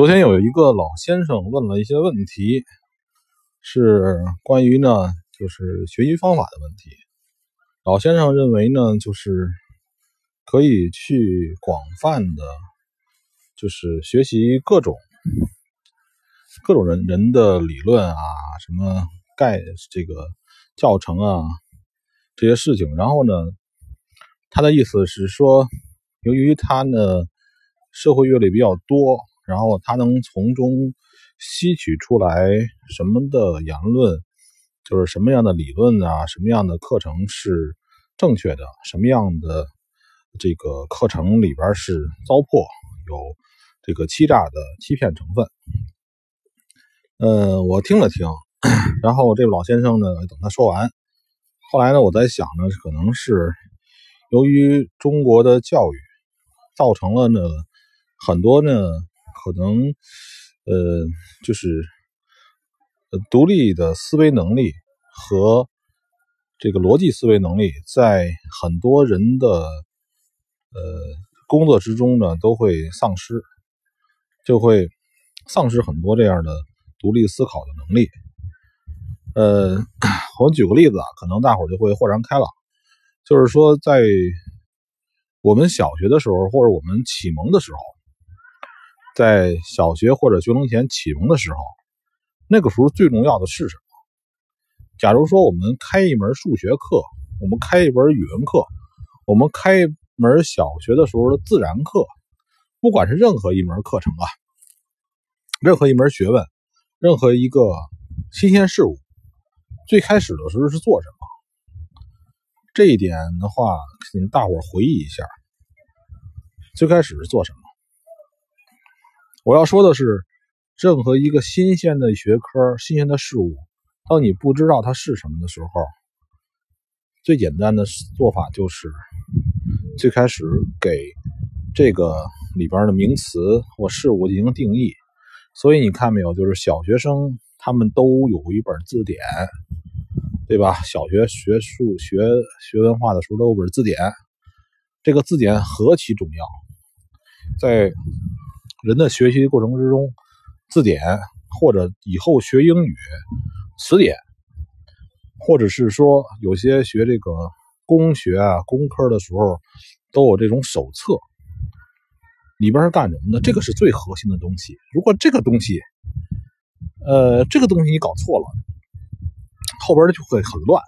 昨天有一个老先生问了一些问题，是关于呢，就是学习方法的问题。老先生认为呢，就是可以去广泛的，就是学习各种各种人人的理论啊，什么概这个教程啊这些事情。然后呢，他的意思是说，由于他呢社会阅历比较多。然后他能从中吸取出来什么的言论，就是什么样的理论啊，什么样的课程是正确的，什么样的这个课程里边是糟粕，有这个欺诈的欺骗成分。呃，我听了听，然后这个老先生呢，等他说完，后来呢，我在想呢，可能是由于中国的教育造成了呢很多呢。可能，呃，就是独立的思维能力和这个逻辑思维能力，在很多人的呃工作之中呢，都会丧失，就会丧失很多这样的独立思考的能力。呃，我举个例子啊，可能大伙就会豁然开朗，就是说，在我们小学的时候，或者我们启蒙的时候。在小学或者学龄前启蒙的时候，那个时候最重要的是什么？假如说我们开一门数学课，我们开一门语文课，我们开一门小学的时候的自然课，不管是任何一门课程啊，任何一门学问，任何一个新鲜事物，最开始的时候是做什么？这一点的话，请大伙回忆一下，最开始是做什么？我要说的是，任何一个新鲜的学科、新鲜的事物，当你不知道它是什么的时候，最简单的做法就是最开始给这个里边的名词或事物进行定义。所以你看没有，就是小学生他们都有一本字典，对吧？小学学数学、学文化的时候都有本字典，这个字典何其重要，在。人的学习过程之中，字典或者以后学英语词典，或者是说有些学这个工学啊工科的时候，都有这种手册，里边是干什么的？这个是最核心的东西。如果这个东西，呃，这个东西你搞错了，后边就会很乱。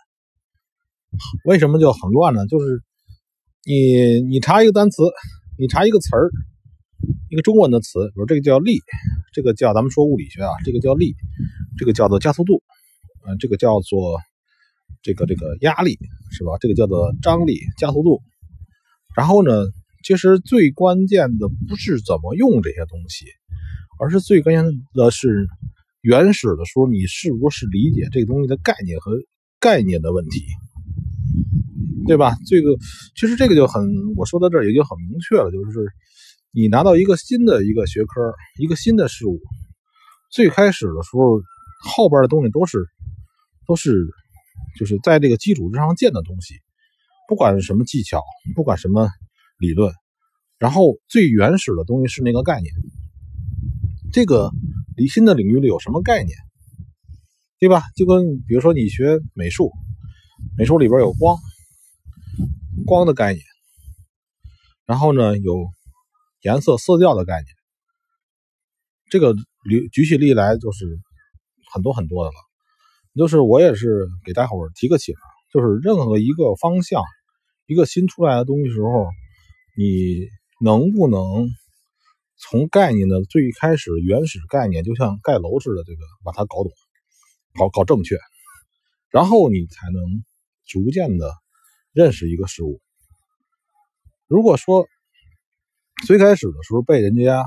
为什么就很乱呢？就是你你查一个单词，你查一个词儿。一个中文的词，比如这个叫力，这个叫咱们说物理学啊，这个叫力，这个叫做加速度，嗯，这个叫做这个这个压力是吧？这个叫做张力、加速度。然后呢，其实最关键的不是怎么用这些东西，而是最关键的是原始的时候你是不是理解这个东西的概念和概念的问题，对吧？这个其实这个就很，我说到这儿也就很明确了，就是。你拿到一个新的一个学科，一个新的事物，最开始的时候，后边的东西都是都是就是在这个基础之上建的东西，不管是什么技巧，不管什么理论，然后最原始的东西是那个概念。这个离新的领域里有什么概念，对吧？就跟比如说你学美术，美术里边有光，光的概念，然后呢有。颜色、色调的概念，这个举举起例来就是很多很多的了。就是我也是给大伙提个醒，就是任何一个方向、一个新出来的东西时候，你能不能从概念的最开始原始概念，就像盖楼似的，这个把它搞懂、搞搞正确，然后你才能逐渐的认识一个事物。如果说，最开始的时候被人家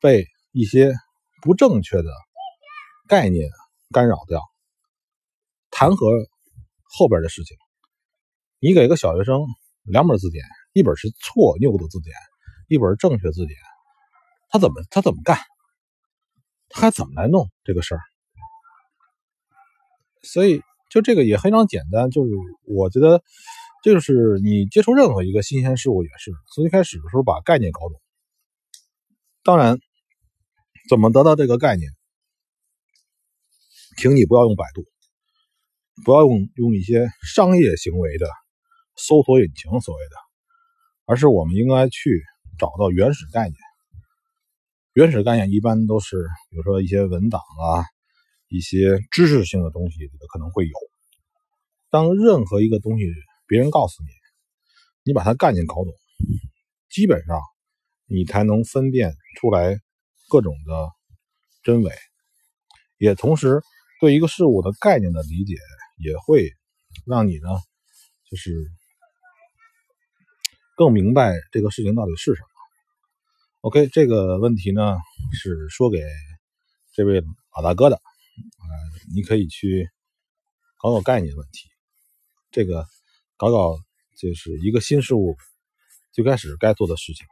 被一些不正确的概念干扰掉，谈何后边的事情？你给个小学生两本字典，一本是错拗的字典，一本正确字典，他怎么他怎么干？他还怎么来弄这个事儿？所以就这个也非常简单，就是我觉得。就是你接触任何一个新鲜事物也是，从一开始的时候把概念搞懂。当然，怎么得到这个概念？请你不要用百度，不要用用一些商业行为的搜索引擎所谓的，而是我们应该去找到原始概念。原始概念一般都是，比如说一些文档啊，一些知识性的东西可能会有。当任何一个东西别人告诉你，你把它概念搞懂，基本上你才能分辨出来各种的真伪，也同时。对一个事物的概念的理解，也会让你呢，就是更明白这个事情到底是什么。OK，这个问题呢是说给这位老大哥的，啊，你可以去搞搞概念问题，这个搞搞就是一个新事物最开始该做的事情。